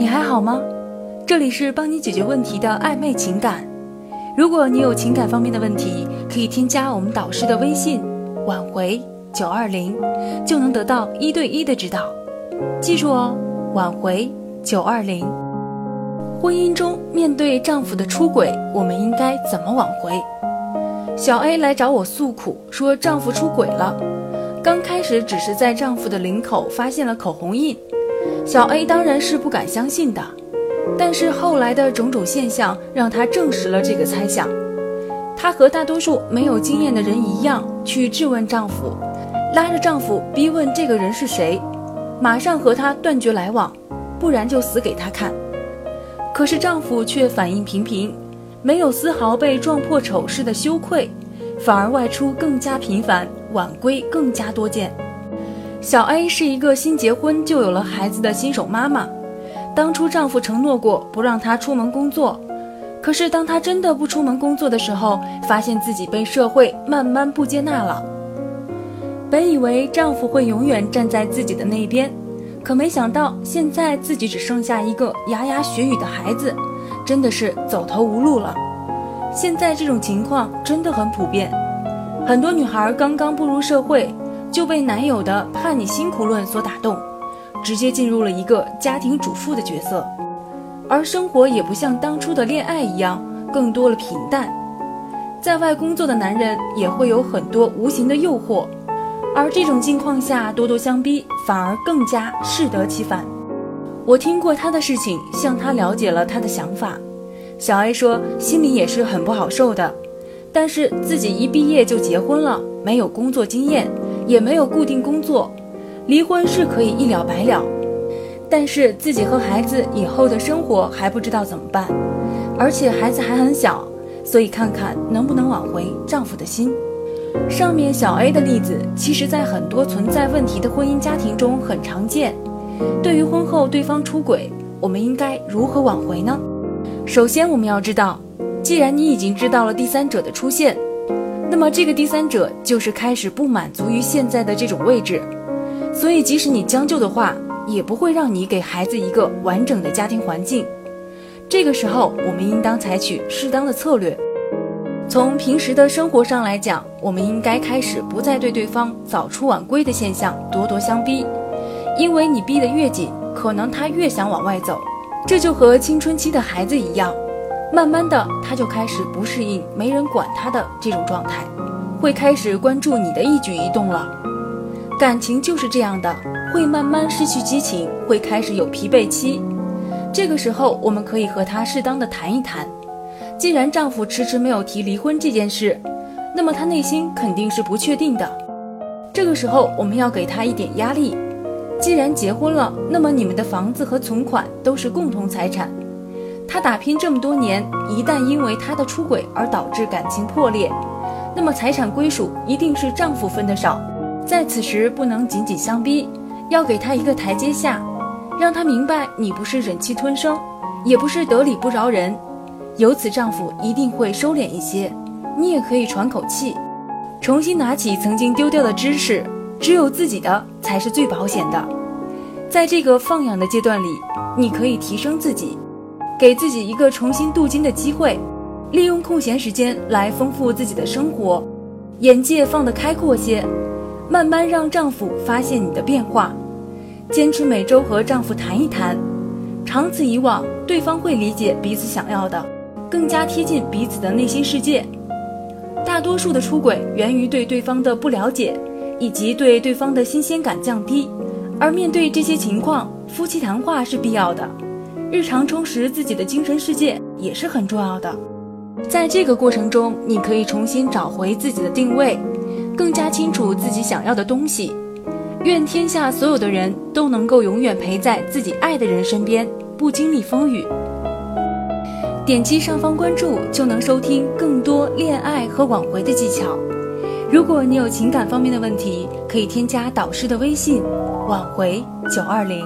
你还好吗？这里是帮你解决问题的暧昧情感。如果你有情感方面的问题，可以添加我们导师的微信“挽回九二零”，就能得到一对一的指导。记住哦，挽回九二零。婚姻中面对丈夫的出轨，我们应该怎么挽回？小 A 来找我诉苦，说丈夫出轨了。刚开始只是在丈夫的领口发现了口红印，小 A 当然是不敢相信的。但是后来的种种现象让她证实了这个猜想。她和大多数没有经验的人一样，去质问丈夫，拉着丈夫逼问这个人是谁，马上和他断绝来往，不然就死给他看。可是丈夫却反应平平，没有丝毫被撞破丑事的羞愧，反而外出更加频繁，晚归更加多见。小 A 是一个新结婚就有了孩子的新手妈妈，当初丈夫承诺过不让她出门工作，可是当她真的不出门工作的时候，发现自己被社会慢慢不接纳了。本以为丈夫会永远站在自己的那边。可没想到，现在自己只剩下一个牙牙学语的孩子，真的是走投无路了。现在这种情况真的很普遍，很多女孩刚刚步入社会，就被男友的“怕你辛苦论”所打动，直接进入了一个家庭主妇的角色，而生活也不像当初的恋爱一样，更多了平淡。在外工作的男人也会有很多无形的诱惑。而这种境况下，咄咄相逼反而更加适得其反。我听过他的事情，向他了解了他的想法。小 A 说，心里也是很不好受的，但是自己一毕业就结婚了，没有工作经验，也没有固定工作，离婚是可以一了百了。但是自己和孩子以后的生活还不知道怎么办，而且孩子还很小，所以看看能不能挽回丈夫的心。上面小 A 的例子，其实，在很多存在问题的婚姻家庭中很常见。对于婚后对方出轨，我们应该如何挽回呢？首先，我们要知道，既然你已经知道了第三者的出现，那么这个第三者就是开始不满足于现在的这种位置，所以即使你将就的话，也不会让你给孩子一个完整的家庭环境。这个时候，我们应当采取适当的策略。从平时的生活上来讲，我们应该开始不再对对方早出晚归的现象咄咄相逼，因为你逼得越紧，可能他越想往外走。这就和青春期的孩子一样，慢慢的他就开始不适应没人管他的这种状态，会开始关注你的一举一动了。感情就是这样的，会慢慢失去激情，会开始有疲惫期。这个时候，我们可以和他适当的谈一谈。既然丈夫迟迟没有提离婚这件事，那么他内心肯定是不确定的。这个时候，我们要给他一点压力。既然结婚了，那么你们的房子和存款都是共同财产。他打拼这么多年，一旦因为他的出轨而导致感情破裂，那么财产归属一定是丈夫分的少。在此时，不能紧紧相逼，要给他一个台阶下，让他明白你不是忍气吞声，也不是得理不饶人。由此，丈夫一定会收敛一些，你也可以喘口气，重新拿起曾经丢掉的知识。只有自己的才是最保险的。在这个放养的阶段里，你可以提升自己，给自己一个重新镀金的机会，利用空闲时间来丰富自己的生活，眼界放得开阔些，慢慢让丈夫发现你的变化。坚持每周和丈夫谈一谈，长此以往，对方会理解彼此想要的。更加贴近彼此的内心世界。大多数的出轨源于对对方的不了解，以及对对方的新鲜感降低。而面对这些情况，夫妻谈话是必要的，日常充实自己的精神世界也是很重要的。在这个过程中，你可以重新找回自己的定位，更加清楚自己想要的东西。愿天下所有的人都能够永远陪在自己爱的人身边，不经历风雨。点击上方关注就能收听更多恋爱和挽回的技巧。如果你有情感方面的问题，可以添加导师的微信“挽回九二零”。